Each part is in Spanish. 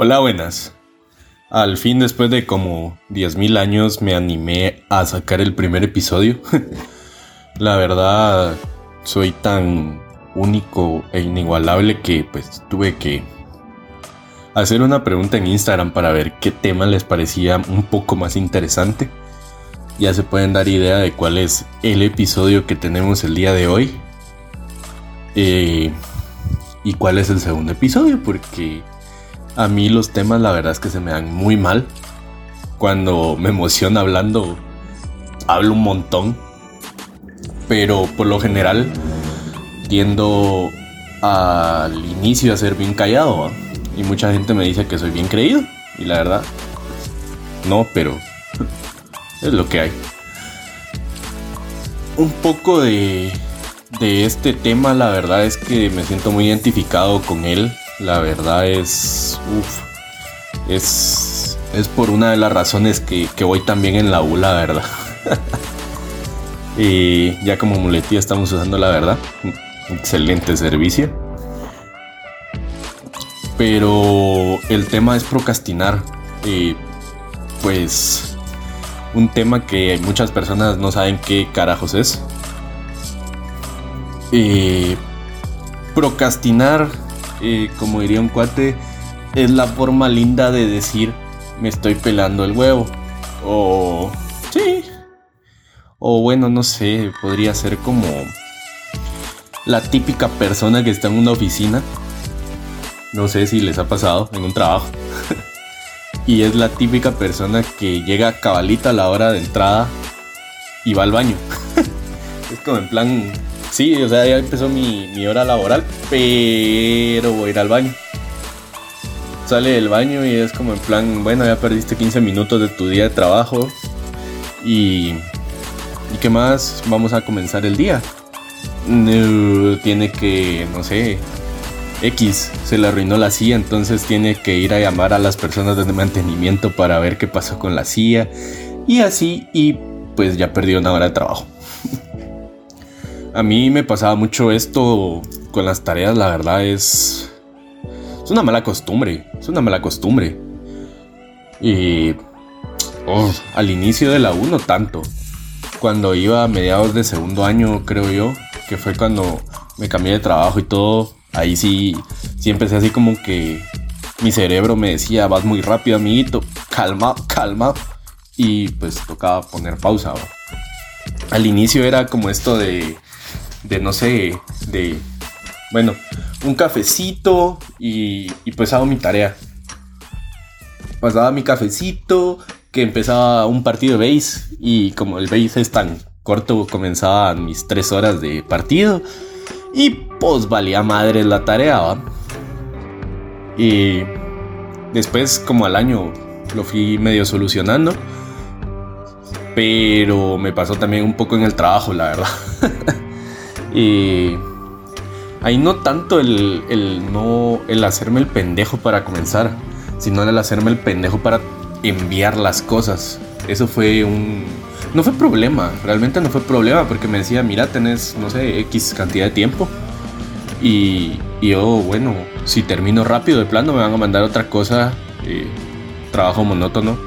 Hola, buenas. Al fin, después de como 10.000 años, me animé a sacar el primer episodio. La verdad, soy tan único e inigualable que pues tuve que hacer una pregunta en Instagram para ver qué tema les parecía un poco más interesante. Ya se pueden dar idea de cuál es el episodio que tenemos el día de hoy. Eh, y cuál es el segundo episodio, porque a mí los temas la verdad es que se me dan muy mal. Cuando me emociona hablando, hablo un montón. Pero por lo general tiendo al inicio a ser bien callado. Y mucha gente me dice que soy bien creído. Y la verdad, no, pero es lo que hay. Un poco de, de este tema, la verdad es que me siento muy identificado con él la verdad es. Uf, es. Es por una de las razones que, voy también en la U, la verdad. y ya como muletía estamos usando la verdad. Excelente servicio. Pero el tema es procrastinar. Pues un tema que muchas personas no saben qué carajos es. Procrastinar como diría un cuate, es la forma linda de decir me estoy pelando el huevo. O sí. O bueno, no sé, podría ser como la típica persona que está en una oficina. No sé si les ha pasado en un trabajo. y es la típica persona que llega cabalita a la hora de entrada y va al baño. es como en plan, Sí, o sea, ya empezó mi, hora laboral, pero voy a ir al baño. Sale del baño y es como en plan, bueno, ya perdiste 15 minutos de tu día de trabajo. Y, ¿y qué más? Vamos a comenzar el día. tiene que, no sé, X se le arruinó la silla, entonces tiene que ir a llamar a las personas de mantenimiento para ver qué pasó con la silla. Y así, y pues ya perdió una hora de trabajo. A mí me pasaba mucho esto con las tareas, la verdad es... Es una mala costumbre, es una mala costumbre. Y... Oh, al inicio de la 1 tanto. Cuando iba a mediados de segundo año, creo yo, que fue cuando me cambié de trabajo y todo, ahí sí, sí empecé así como que mi cerebro me decía, vas muy rápido, amiguito, calma, calma. Y pues tocaba poner pausa. Al inicio era como esto de de no sé, de, bueno, un cafecito y, y pues hago mi tarea. Pasaba mi cafecito, que empezaba un partido de base y como el base es tan corto, comenzaban mis tres horas de partido y pues valía madre la tarea, Y después como al año lo fui medio solucionando. Pero me pasó también un poco en el trabajo, la verdad. Y ahí no tanto el, no el hacerme el pendejo para comenzar, sino el hacerme el pendejo para enviar las cosas. Eso fue un no fue problema, realmente no fue problema porque me decía, "Mira, tenés no sé, X cantidad de tiempo." Y, yo, bueno, si termino rápido de plano me van a mandar otra cosa, eh, trabajo monótono.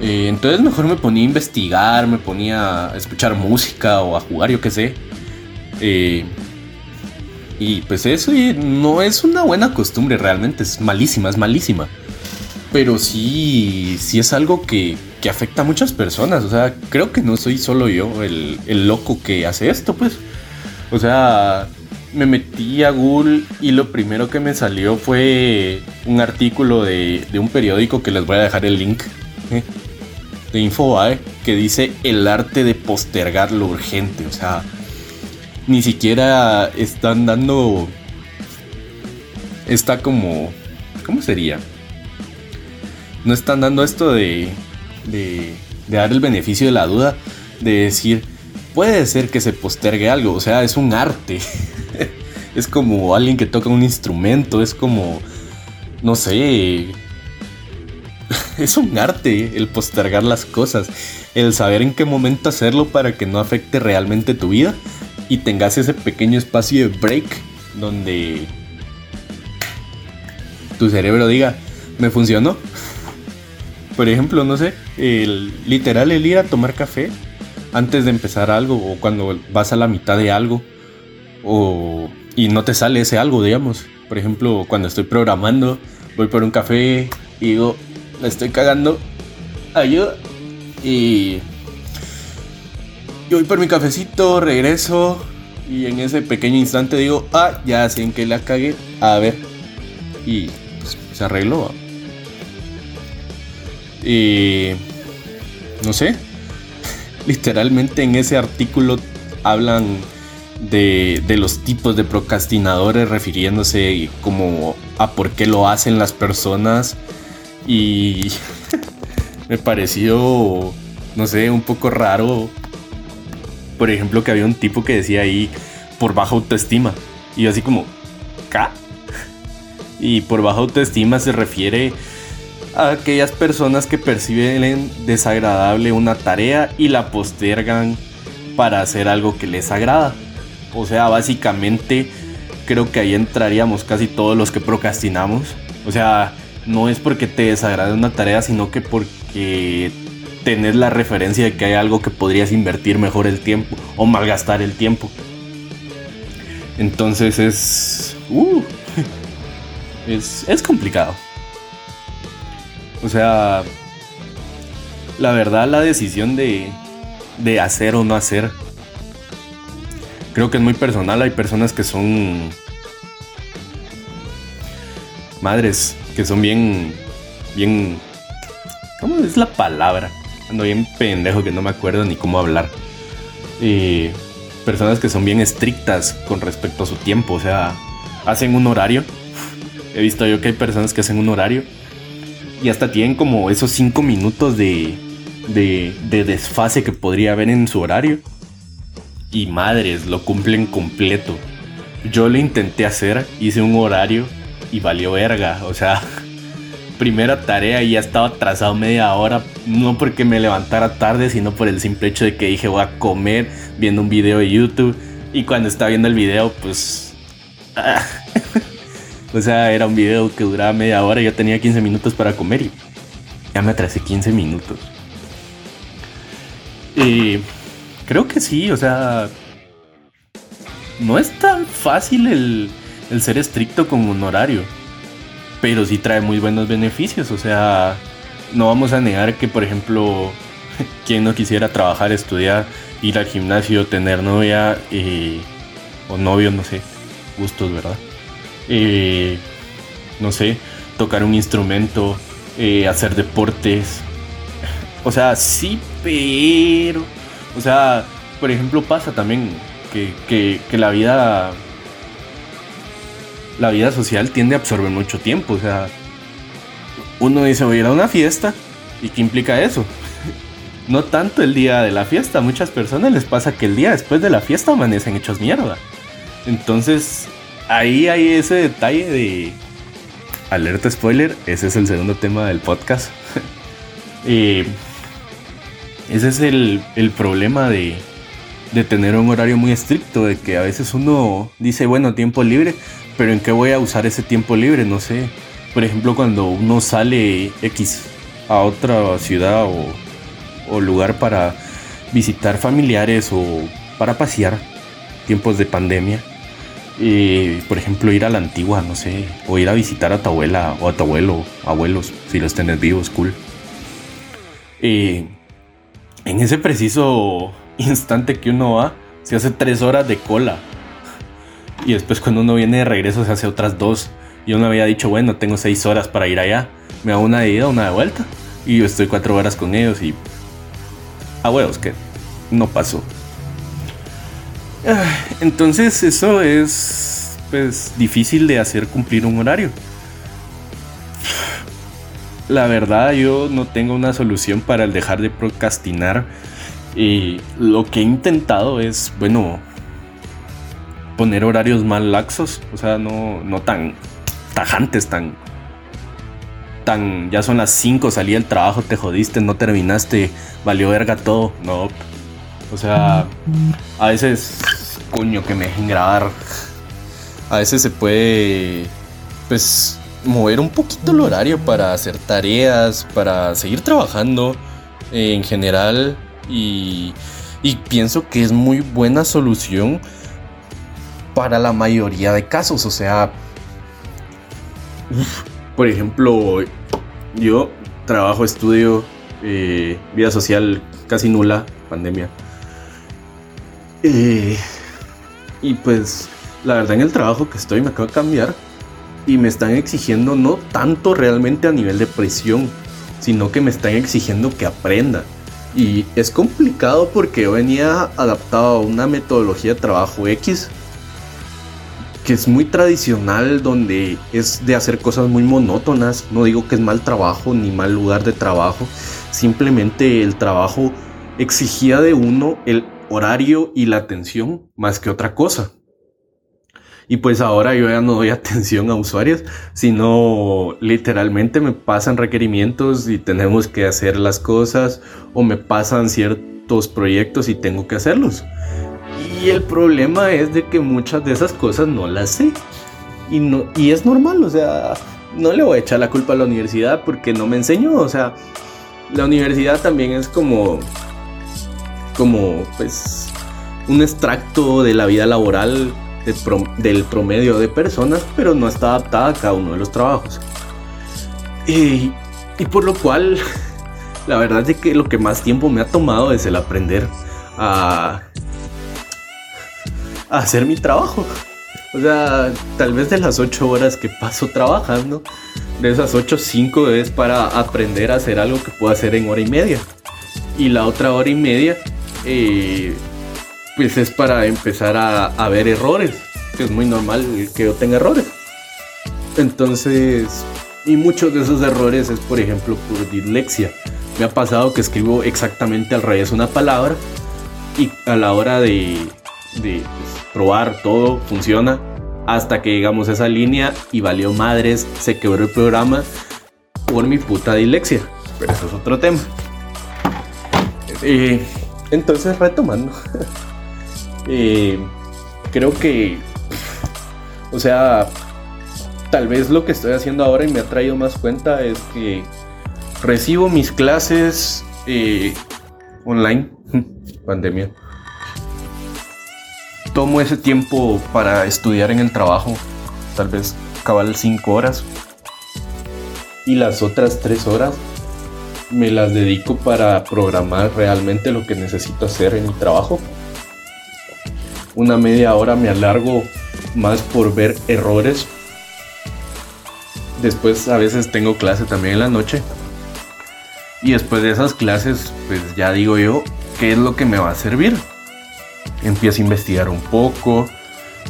Eh, entonces mejor me ponía a investigar, me ponía a escuchar música o a jugar, yo qué sé. Eh, y pues eso no es una buena costumbre realmente, es malísima, es malísima. Pero sí, sí es algo que, que afecta a muchas personas. O sea, creo que no soy solo yo el, el loco que hace esto, pues. O sea, me metí a Google y lo primero que me salió fue un artículo de, de un periódico que les voy a dejar el link ¿eh? de Infobae que dice el arte de postergar lo urgente. O sea, ni siquiera están dando. Está como. ¿Cómo sería? No están dando esto de, de, de dar el beneficio de la duda, de decir, puede ser que se postergue algo, o sea, es un arte. es como alguien que toca un instrumento, es como, no sé, es un arte el postergar las cosas, el saber en qué momento hacerlo para que no afecte realmente tu vida y tengas ese pequeño espacio de break donde tu cerebro diga, me funcionó. Por ejemplo, no sé, el, literal el ir a tomar café antes de empezar algo o cuando vas a la mitad de algo o y no te sale ese algo, digamos. Por ejemplo, cuando estoy programando, voy por un café y digo, la estoy cagando, ayuda. Y yo voy por mi cafecito, regreso y en ese pequeño instante digo, ah, ya sé en que la cagué, a ver. Y pues, se arregló. Y no sé, literalmente en ese artículo hablan de, de, los tipos de procrastinadores refiriéndose como a por qué lo hacen las personas y me pareció, no sé, un poco raro. Por ejemplo, que había un tipo que decía ahí por baja autoestima. Y yo así como, ¿ca? Y por baja autoestima se refiere a aquellas personas que perciben desagradable una tarea y la postergan para hacer algo que les agrada. O sea, básicamente creo que ahí entraríamos casi todos los que procrastinamos. O sea, no es porque te desagrade una tarea, sino que porque tenés la referencia de que hay algo que podrías invertir mejor el tiempo o malgastar el tiempo. Entonces es... Uh, es, es complicado. O sea, la verdad la decisión de, de hacer o no hacer creo que es muy personal. Hay personas que son madres, que son bien, bien, ¿cómo es la palabra? Ando bien pendejo que no me acuerdo ni cómo hablar. Y personas que son bien estrictas con respecto a su tiempo, o sea, hacen un horario. He visto yo que hay personas que hacen un horario y hasta tienen como esos cinco minutos de, de, de desfase que podría haber en su horario y madres, lo cumplen completo. Yo lo intenté hacer, hice un horario y valió verga. O sea, primera tarea y ya estaba atrasado media hora. No porque me levantara tarde, sino por el simple hecho de que dije voy a comer viendo un video de YouTube. Y cuando estaba viendo el video, pues... o sea, era un video que duraba media hora y yo tenía 15 minutos para comer y ya me atrasé 15 minutos. Y Creo que sí, o sea. No es tan fácil el, el ser estricto con un horario. Pero sí trae muy buenos beneficios. O sea, no vamos a negar que, por ejemplo, quien no quisiera trabajar, estudiar, ir al gimnasio, tener novia eh, o novio, no sé, gustos, ¿verdad? Eh, no sé, tocar un instrumento, eh, hacer deportes. O sea, sí, pero o sea, por ejemplo, pasa también que, la vida. La vida social tiende a absorber mucho tiempo. O sea, uno dice voy a ir a una fiesta. ¿Y qué implica eso? No tanto el día de la fiesta. A muchas personas les pasa que el día después de la fiesta amanecen hechos mierda. Entonces, ahí hay ese detalle de. Alerta spoiler, ese es el segundo tema del podcast. y ese es el, problema de, tener un horario muy estricto, de que a veces uno dice, bueno, tiempo libre, pero ¿en qué voy a usar ese tiempo libre? No sé. Por ejemplo, cuando uno sale X a otra ciudad o, lugar para visitar familiares o para pasear, tiempos de pandemia. por ejemplo, ir a la antigua, no sé, o ir a visitar a tu abuela o a tu abuelo, abuelos, si los tenés vivos, cool. Y en ese preciso instante que uno va, se hace tres horas de cola. Y después cuando uno viene de regreso se hace otras dos. Y uno había dicho, bueno, tengo seis horas para ir allá. Me hago una de ida, una de vuelta. Y yo estoy cuatro horas con ellos y... A huevos, que no pasó. Ah, entonces eso es pues difícil de hacer cumplir un horario la verdad yo no tengo una solución para el dejar de procrastinar. Y lo que he intentado es, bueno, poner horarios más laxos. O sea, no, no tan tajantes, tan... Tan, ya son las 5, salí del trabajo, te jodiste, no terminaste, valió verga todo. No. O sea, a veces, coño, que me dejen grabar. A veces se puede, pues, mover un poquito el horario para hacer tareas, para seguir trabajando en general y, y pienso que es muy buena solución para la mayoría de casos. O sea, por ejemplo, yo trabajo, estudio, eh, vida social casi nula, pandemia. Eh, y pues la verdad en el trabajo que estoy me acabo de cambiar y me están exigiendo no tanto realmente a nivel de presión, sino que me están exigiendo que aprenda. Y es complicado porque yo venía adaptado a una metodología de trabajo X que es muy tradicional, donde es de hacer cosas muy monótonas. No digo que es mal trabajo ni mal lugar de trabajo, simplemente el trabajo exigía de uno el horario y la atención más que otra cosa. Y pues ahora yo ya no doy atención a usuarios, sino literalmente me pasan requerimientos y tenemos que hacer las cosas o me pasan ciertos proyectos y tengo que hacerlos. Y el problema es de que muchas de esas cosas no las sé. Y, no, y es normal, o sea, no le voy a echar la culpa a la universidad porque no me enseñó. O sea, la universidad también es como, como, pues, un extracto de la vida laboral del promedio de personas, pero no está adaptada a cada uno de los trabajos. Y, y por lo cual, la verdad es que lo que más tiempo me ha tomado es el aprender a hacer mi trabajo. O sea, tal vez de las 8 horas que paso trabajando, de esas 8, 5 es para aprender a hacer algo que puedo hacer en hora y media. Y la otra hora y media, eh, pues es para empezar a, a ver errores, que es muy normal que yo tenga errores. Entonces, y muchos de esos errores es, por ejemplo, por dislexia. Me ha pasado que escribo exactamente al revés una palabra y a la hora de, de pues, probar todo, funciona, hasta que llegamos a esa línea y valió madres, se quebró el programa por mi puta dislexia. Pero eso es otro tema. Eh, entonces, retomando, eh, creo que, o sea, tal vez lo que estoy haciendo ahora y me ha traído más cuenta es que recibo mis clases eh, online, pandemia tomo ese tiempo para estudiar en el trabajo, tal vez cabal 5 horas, y las otras 3 horas me las dedico para programar realmente lo que necesito hacer en mi trabajo. Una media hora me alargo más por ver errores. Después a veces tengo clase también en la noche. Y después de esas clases, pues ya digo yo, ¿qué es lo que me va a servir? Empiezo a investigar un poco,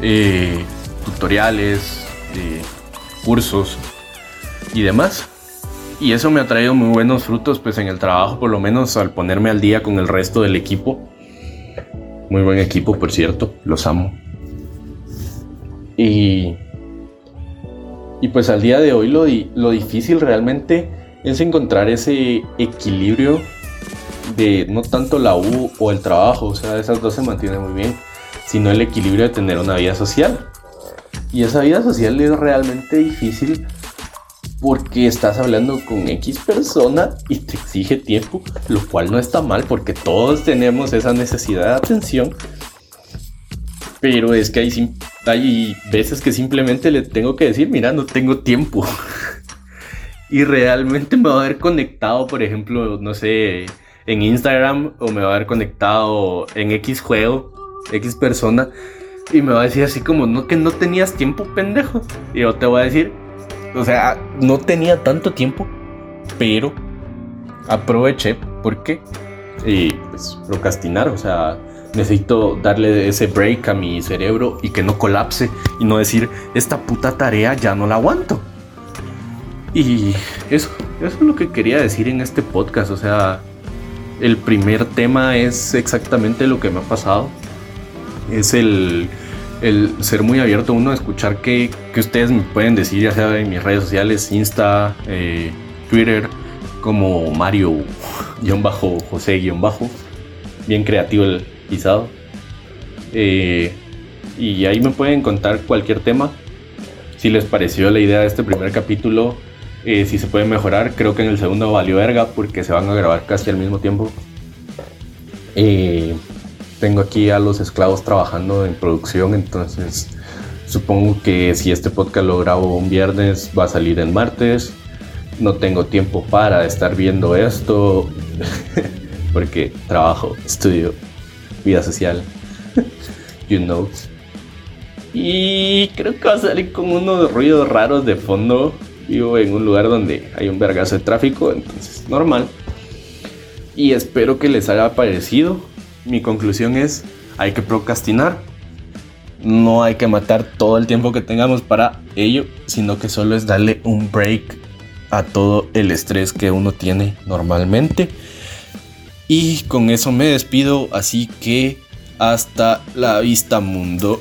eh, tutoriales, eh, cursos y demás. Y eso me ha traído muy buenos frutos pues en el trabajo, por lo menos al ponerme al día con el resto del equipo. Muy buen equipo, por cierto, los amo. Y, y pues al día de hoy lo, lo difícil realmente es encontrar ese equilibrio de no tanto la U o el trabajo, o sea, esas dos se mantienen muy bien, sino el equilibrio de tener una vida social. Y esa vida social es realmente difícil porque estás hablando con X persona y te exige tiempo, lo cual no está mal porque todos tenemos esa necesidad de atención. Pero es que hay, hay veces que simplemente le tengo que decir, mira, no tengo tiempo. y realmente me va a haber conectado, por ejemplo, no sé, en Instagram o me va a haber conectado en X juego, X persona, y me va a decir así como, no, que no tenías tiempo, pendejo. Y yo te voy a decir, o sea, no tenía tanto tiempo, pero aproveché porque, y pues, procrastinar, o sea, necesito darle ese break a mi cerebro y que no colapse y no decir, esta puta tarea ya no la aguanto. Y eso, eso es lo que quería decir en este podcast, o sea, el primer tema es exactamente lo que me ha pasado. Es el, ser muy abierto uno a escuchar que, ustedes me pueden decir, ya sea en mis redes sociales, Insta, eh, Twitter, como Mario-José-Bajo. Bien creativo el pisado. Eh, y ahí me pueden contar cualquier tema. si les pareció la idea de este primer capítulo, si se puede mejorar. Creo que en el segundo valió verga porque se van a grabar casi al mismo tiempo. Tengo aquí a los esclavos trabajando en producción, entonces supongo que si este podcast lo grabo un viernes va a salir el martes. No tengo tiempo para estar viendo esto porque trabajo, estudio, vida social, you know. Y creo que va a salir con unos ruidos raros de fondo. Vivo en un lugar donde hay un vergazo de tráfico, entonces normal. Y espero que les haya parecido. Mi conclusión es, hay que procrastinar. No hay que matar todo el tiempo que tengamos para ello, sino que solo es darle un break a todo el estrés que uno tiene normalmente. Y con eso me despido, así que hasta la vista mundo.